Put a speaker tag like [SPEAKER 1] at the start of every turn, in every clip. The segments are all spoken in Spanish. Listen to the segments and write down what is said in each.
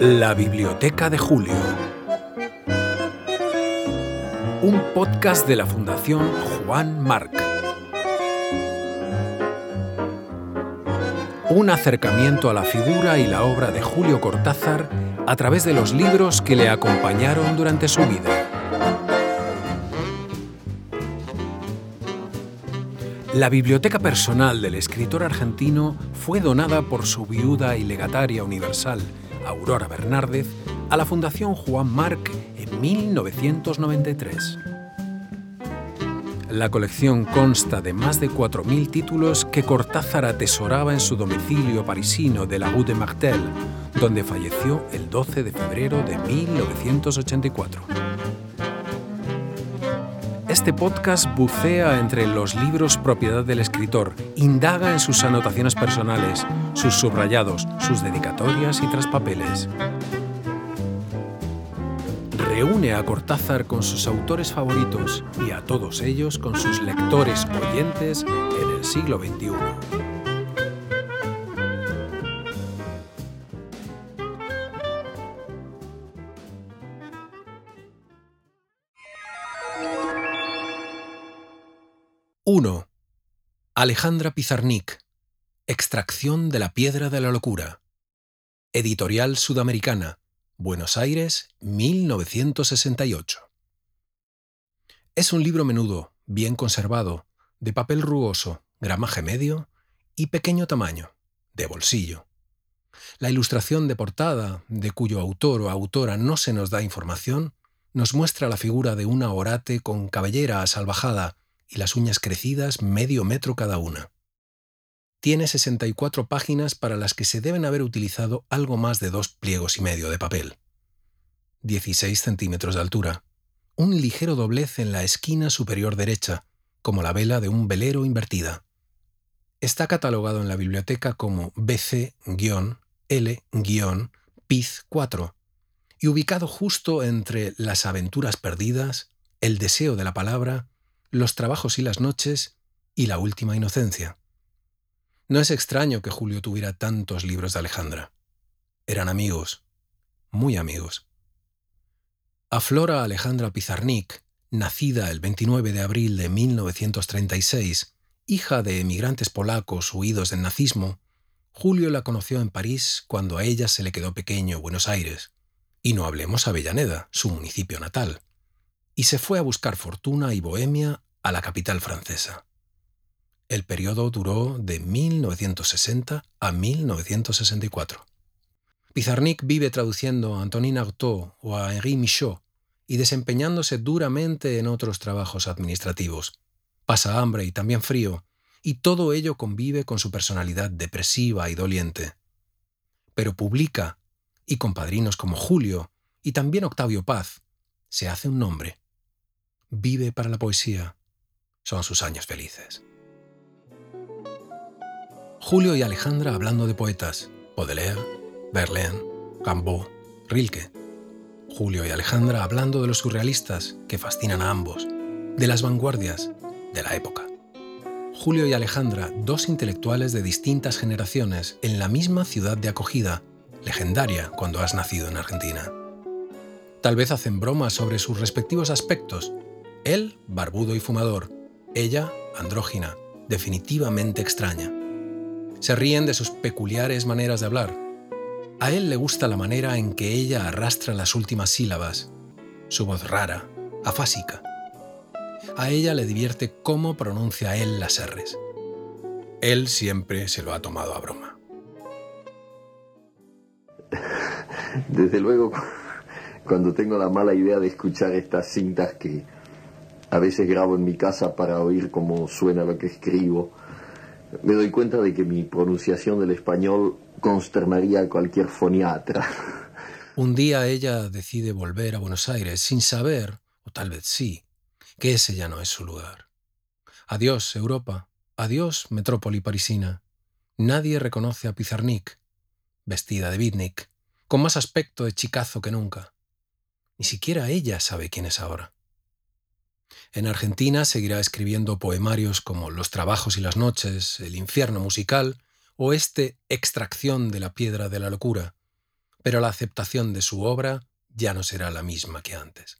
[SPEAKER 1] La Biblioteca de Julio. Un podcast de la Fundación Juan Marc. Un acercamiento a la figura y la obra de Julio Cortázar a través de los libros que le acompañaron durante su vida. La biblioteca personal del escritor argentino fue donada por su viuda y legataria universal, Aurora Bernárdez, a la Fundación Juan Marc en 1993. La colección consta de más de 4.000 títulos que Cortázar atesoraba en su domicilio parisino de la Rue de Martel, donde falleció el 12 de febrero de 1984. Este podcast bucea entre los libros propiedad del escritor, indaga en sus anotaciones personales, sus subrayados, sus dedicatorias y traspapeles. Reúne a Cortázar con sus autores favoritos y a todos ellos con sus lectores oyentes en el siglo XXI. 1. Alejandra Pizarnik. Extracción de la piedra de la locura. Editorial Sudamericana. Buenos Aires, 1968. Es un libro menudo, bien conservado, de papel rugoso, gramaje medio y pequeño tamaño, de bolsillo. La ilustración de portada, de cuyo autor o autora no se nos da información, nos muestra la figura de una orate con cabellera asalvajada y las uñas crecidas medio metro cada una. Tiene 64 páginas para las que se deben haber utilizado algo más de dos pliegos y medio de papel. 16 centímetros de altura. Un ligero doblez en la esquina superior derecha, como la vela de un velero invertida. Está catalogado en la biblioteca como BC-L-PIZ 4 y ubicado justo entre Las aventuras perdidas, El deseo de la palabra los trabajos y las noches y La última inocencia. No es extraño que Julio tuviera tantos libros de Alejandra. Eran amigos, muy amigos. A Flora Alejandra Pizarnik, nacida el 29 de abril de 1936, hija de emigrantes polacos huidos del nazismo, Julio la conoció en París cuando a ella se le quedó pequeño Buenos Aires, y no hablemos Avellaneda, su municipio natal, y se fue a buscar fortuna y bohemia a la capital francesa. El periodo duró de 1960 a 1964. Pizarnik vive traduciendo a Antonin Artaud o a Henri Michaud y desempeñándose duramente en otros trabajos administrativos. Pasa hambre y también frío, y todo ello convive con su personalidad depresiva y doliente. Pero publica, y con padrinos como Julio y también Octavio Paz, se hace un nombre. Vive para la poesía, son sus años felices. Julio y Alejandra hablando de poetas, Baudelaire, Verlaine, Rimbaud, Rilke. Julio y Alejandra hablando de los surrealistas que fascinan a ambos, de las vanguardias, de la época. Julio y Alejandra, dos intelectuales de distintas generaciones en la misma ciudad de acogida, legendaria cuando has nacido en Argentina. Tal vez hacen bromas sobre sus respectivos aspectos, él barbudo y fumador, ella, andrógina, definitivamente extraña. Se ríen de sus peculiares maneras de hablar. A él le gusta la manera en que ella arrastra las últimas sílabas, su voz rara, afásica. A ella le divierte cómo pronuncia él las R's. Él siempre se lo ha tomado a broma.
[SPEAKER 2] Desde luego, cuando tengo la mala idea de escuchar estas cintas que a veces grabo en mi casa para oír cómo suena lo que escribo. Me doy cuenta de que mi pronunciación del español consternaría a cualquier foniatra.
[SPEAKER 1] Un día ella decide volver a Buenos Aires sin saber, o tal vez sí, que ese ya no es su lugar. Adiós, Europa. Adiós, metrópoli parisina. Nadie reconoce a Pizarnik, vestida de beatnik, con más aspecto de chicazo que nunca. Ni siquiera ella sabe quién es ahora. En Argentina seguirá escribiendo poemarios como Los trabajos y las noches, El infierno musical o este Extracción de la piedra de la locura, pero la aceptación de su obra ya no será la misma que antes.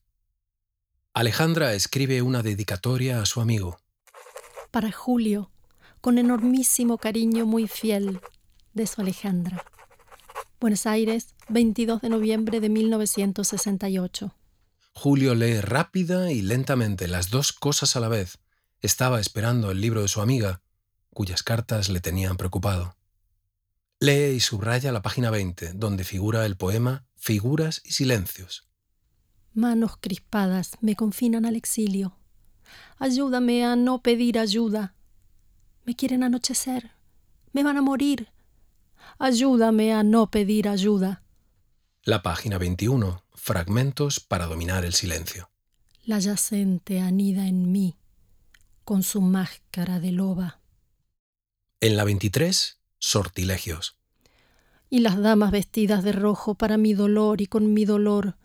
[SPEAKER 1] Alejandra escribe una dedicatoria a su amigo.
[SPEAKER 3] Para Julio, con enormísimo cariño muy fiel, de su Alejandra. Buenos Aires, 22 de noviembre de 1968.
[SPEAKER 1] Julio lee rápida y lentamente las dos cosas a la vez. Estaba esperando el libro de su amiga, cuyas cartas le tenían preocupado. Lee y subraya la página 20, donde figura el poema Figuras y Silencios.
[SPEAKER 3] Manos crispadas me confinan al exilio. Ayúdame a no pedir ayuda. Me quieren anochecer. Me van a morir. Ayúdame a no pedir ayuda.
[SPEAKER 1] La página 21. Fragmentos para dominar el silencio.
[SPEAKER 3] La yacente anida en mí, con su máscara de loba.
[SPEAKER 1] En la 23. Sortilegios.
[SPEAKER 3] Y las damas vestidas de rojo para mi dolor y con mi dolor,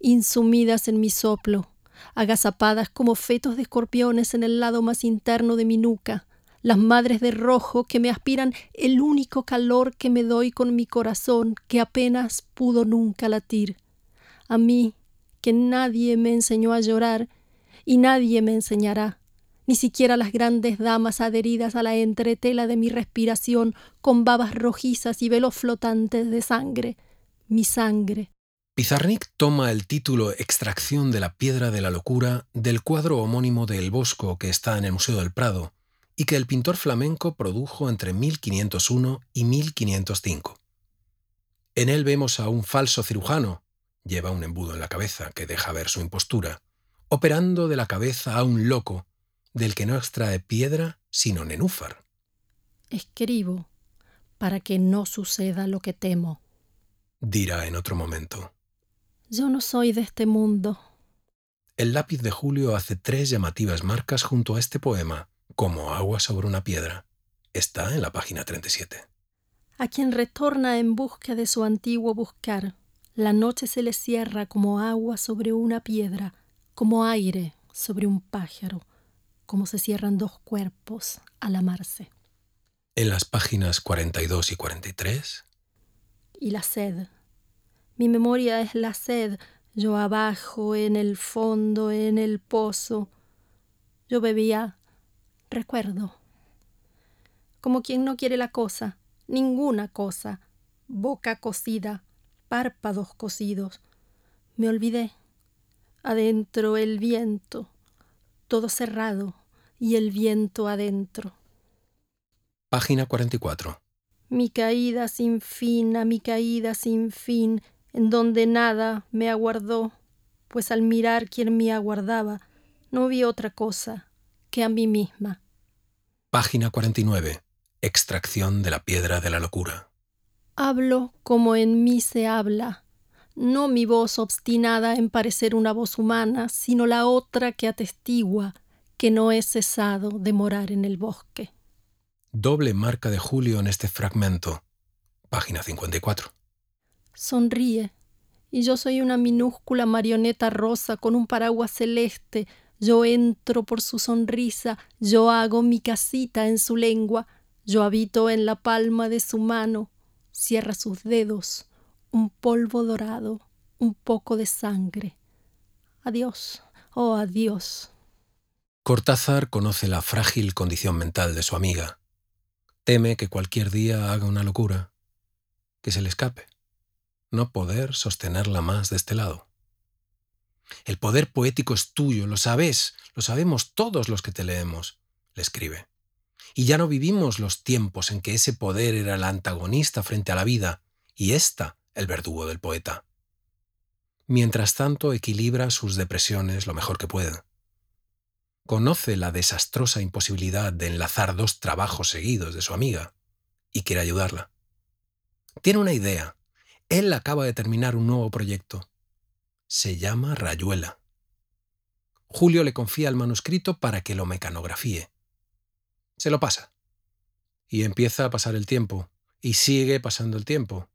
[SPEAKER 3] insumidas en mi soplo, agazapadas como fetos de escorpiones en el lado más interno de mi nuca, las madres de rojo que me aspiran el único calor que me doy con mi corazón que apenas pudo nunca latir. A mí, que nadie me enseñó a llorar y nadie me enseñará, ni siquiera las grandes damas adheridas a la entretela de mi respiración con babas rojizas y velos flotantes de sangre, mi sangre.
[SPEAKER 1] Pizarnik toma el título Extracción de la piedra de la locura del cuadro homónimo de El Bosco que está en el Museo del Prado, y que el pintor flamenco produjo entre 1501 y 1505. En él vemos a un falso cirujano, lleva un embudo en la cabeza que deja ver su impostura, operando de la cabeza a un loco, del que no extrae piedra sino nenúfar.
[SPEAKER 3] Escribo para que no suceda lo que temo.
[SPEAKER 1] Dirá en otro momento.
[SPEAKER 3] Yo no soy de este mundo.
[SPEAKER 1] El lápiz de Julio hace tres llamativas marcas junto a este poema, como agua sobre una piedra. Está en la página 37.
[SPEAKER 3] A quien retorna en busca de su antiguo buscar, la noche se le cierra como agua sobre una piedra, como aire sobre un pájaro, como se cierran dos cuerpos al amarse.
[SPEAKER 1] En las páginas 42 y 43.
[SPEAKER 3] Y la sed. Mi memoria es la sed, yo abajo, en el fondo, en el pozo. Yo bebía recuerdo. Como quien no quiere la cosa, ninguna cosa, boca cosida, párpados cosidos. Me olvidé. Adentro el viento, todo cerrado, y el viento adentro.
[SPEAKER 1] Página 44.
[SPEAKER 3] Mi caída sin fin, a mi caída sin fin, en donde nada me aguardó, pues al mirar quien me aguardaba, no vi otra cosa que a mí misma.
[SPEAKER 1] Página 49. Extracción de la piedra de la locura.
[SPEAKER 3] Hablo como en mí se habla, no mi voz obstinada en parecer una voz humana, sino la otra que atestigua que no he cesado de morar en el bosque.
[SPEAKER 1] Doble marca de Julio en este fragmento. Página 54.
[SPEAKER 3] Sonríe, y yo soy una minúscula marioneta rosa con un paraguas celeste yo entro por su sonrisa, yo hago mi casita en su lengua, yo habito en la palma de su mano, cierra sus dedos, un polvo dorado, un poco de sangre. Adiós, oh adiós.
[SPEAKER 1] Cortázar conoce la frágil condición mental de su amiga. Teme que cualquier día haga una locura, que se le escape, no poder sostenerla más de este lado. El poder poético es tuyo, lo sabes, lo sabemos todos los que te leemos, le escribe. Y ya no vivimos los tiempos en que ese poder era el antagonista frente a la vida y ésta el verdugo del poeta. Mientras tanto, equilibra sus depresiones lo mejor que puede. Conoce la desastrosa imposibilidad de enlazar dos trabajos seguidos de su amiga y quiere ayudarla. Tiene una idea. Él acaba de terminar un nuevo proyecto se llama Rayuela. Julio le confía el manuscrito para que lo mecanografíe. Se lo pasa. Y empieza a pasar el tiempo. Y sigue pasando el tiempo.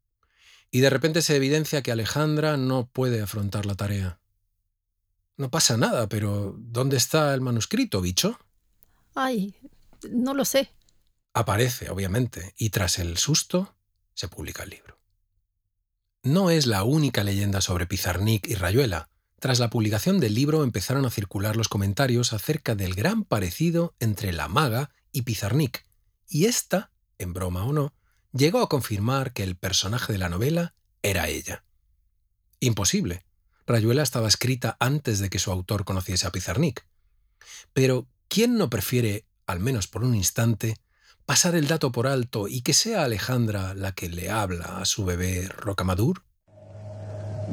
[SPEAKER 1] Y de repente se evidencia que Alejandra no puede afrontar la tarea. No pasa nada, pero ¿dónde está el manuscrito, bicho?
[SPEAKER 3] Ay, no lo sé.
[SPEAKER 1] Aparece, obviamente, y tras el susto se publica el libro. no es la única leyenda sobre Pizarnik y Rayuela. Tras la publicación del libro empezaron a circular los comentarios acerca del gran parecido entre la maga y Pizarnik, y esta, en broma o no, llegó a confirmar que el personaje de la novela era ella. Imposible. Rayuela estaba escrita antes de que su autor conociese a Pizarnik. Pero, ¿quién no prefiere, al menos por un instante, pasar el dato por alto y que sea Alejandra la que le habla a su bebé Rocamadur?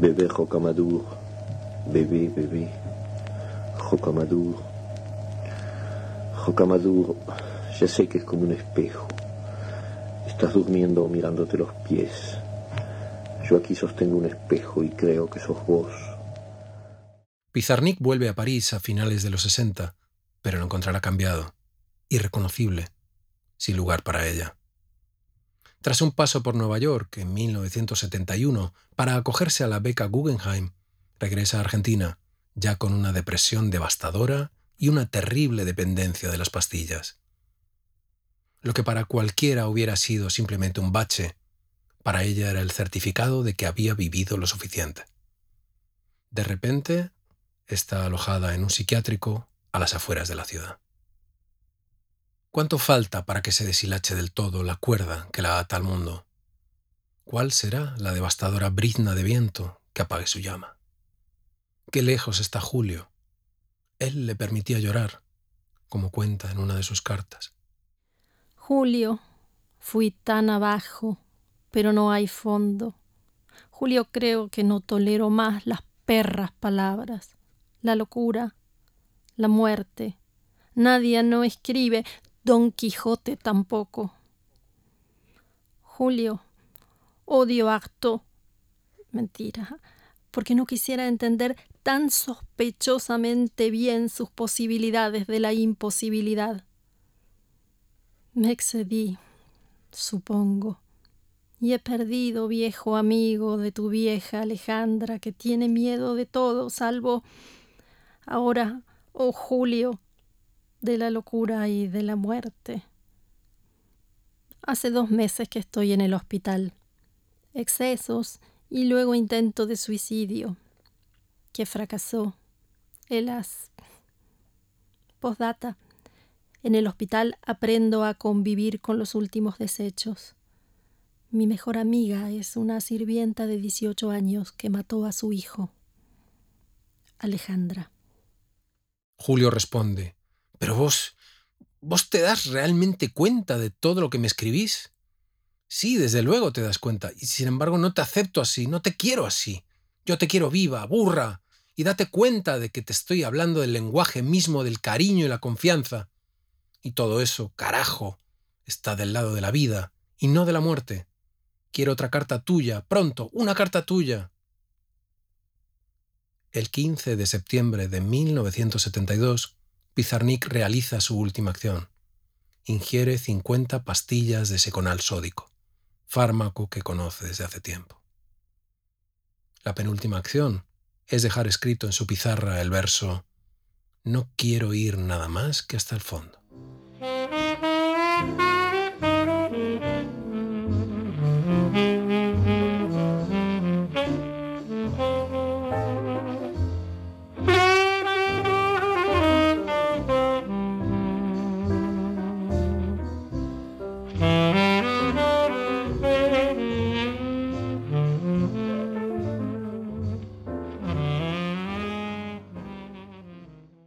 [SPEAKER 2] Bebé Rocamadur, bebé, bebé, Rocamadur. Rocamadur, ya sé que es como un espejo. Estás durmiendo mirándote los pies. Yo aquí sostengo un espejo y creo que sos vos.
[SPEAKER 1] Pizarnik vuelve a París a finales de los 60, pero lo encontrará cambiado, irreconocible sin lugar para ella. Tras un paso por Nueva York en 1971 para acogerse a la beca Guggenheim, regresa a Argentina, ya con una depresión devastadora y una terrible dependencia de las pastillas. Lo que para cualquiera hubiera sido simplemente un bache, para ella era el certificado de que había vivido lo suficiente. De repente, está alojada en un psiquiátrico a las afueras de la ciudad. ¿Cuánto falta para que se deshilache del todo la cuerda que la ata al mundo? ¿Cuál será la devastadora brizna de viento que apague su llama? Qué lejos está Julio. Él le permitía llorar, como cuenta en una de sus cartas.
[SPEAKER 3] Julio, fui tan abajo, pero no hay fondo. Julio, creo que no tolero más las perras palabras, la locura, la muerte. Nadie no escribe, Don Quijote tampoco. Julio, odio harto. Mentira, porque no quisiera entender tan sospechosamente bien sus posibilidades de la imposibilidad. Me excedí, supongo, y he perdido, viejo amigo de tu vieja Alejandra, que tiene miedo de todo, salvo ahora, oh Julio, de la locura y de la muerte. Hace dos meses que estoy en el hospital. Excesos y luego intento de suicidio, que fracasó. Helas. Postdata. En el hospital aprendo a convivir con los últimos desechos. Mi mejor amiga es una sirvienta de 18 años que mató a su hijo. Alejandra.
[SPEAKER 1] Julio responde, pero vos, vos te das realmente cuenta de todo lo que me escribís. Sí, desde luego te das cuenta, y sin embargo no te acepto así, no te quiero así. Yo te quiero viva, burra, y date cuenta de que te estoy hablando del lenguaje mismo del cariño y la confianza. Y todo eso, carajo, está del lado de la vida y no de la muerte. Quiero otra carta tuya, pronto, una carta tuya. El 15 de septiembre de 1972, Pizarnik realiza su última acción. Ingiere 50 pastillas de seconal sódico, fármaco que conoce desde hace tiempo. La penúltima acción es dejar escrito en su pizarra el verso No quiero ir nada más que hasta el fondo.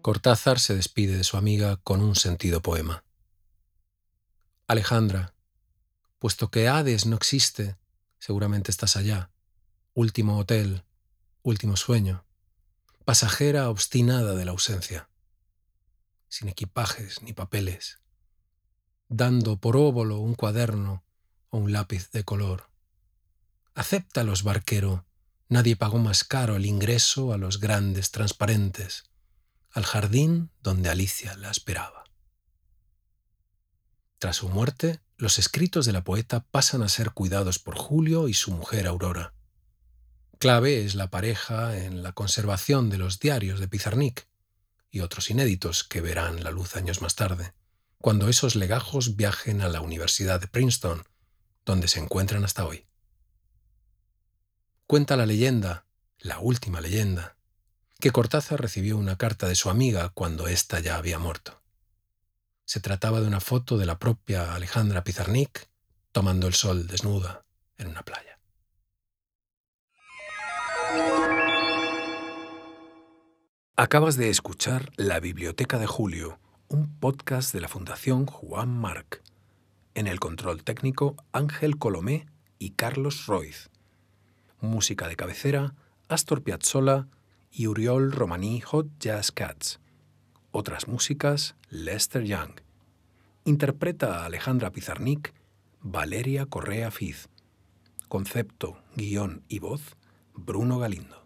[SPEAKER 1] Cortázar se despide de su amiga con un sentido poema. Alejandra, puesto que Hades no existe, seguramente estás allá. Último hotel, último sueño, pasajera obstinada de la ausencia, sin equipajes ni papeles, dando por óvulo un cuaderno o un lápiz de color. Acéptalos, barquero, nadie pagó más caro el ingreso a los grandes transparentes al jardín donde Alicia la esperaba. Tras su muerte, los escritos de la poeta pasan a ser cuidados por Julio y su mujer Aurora. Clave es la pareja en la conservación de los diarios de Pizarnik y otros inéditos que verán la luz años más tarde, cuando esos legajos viajen a la Universidad de Princeton, donde se encuentran hasta hoy. Cuenta la leyenda, la última leyenda, que Cortázar recibió una carta de su amiga cuando ésta ya había muerto. Se trataba de una foto de la propia Alejandra Pizarnik tomando el sol desnuda en una playa. Acabas de escuchar La Biblioteca de Julio, un podcast de la Fundación Juan Marc. En el control técnico, Ángel Colomé y Carlos Roiz. Música de cabecera, Astor Piazzolla y Uriol Romaní Hot Jazz Cats. Otras músicas, Lester Young. Interpreta a Alejandra Pizarnik, Valeria Correa Fiz. Concepto, guion y voz, Bruno Galindo.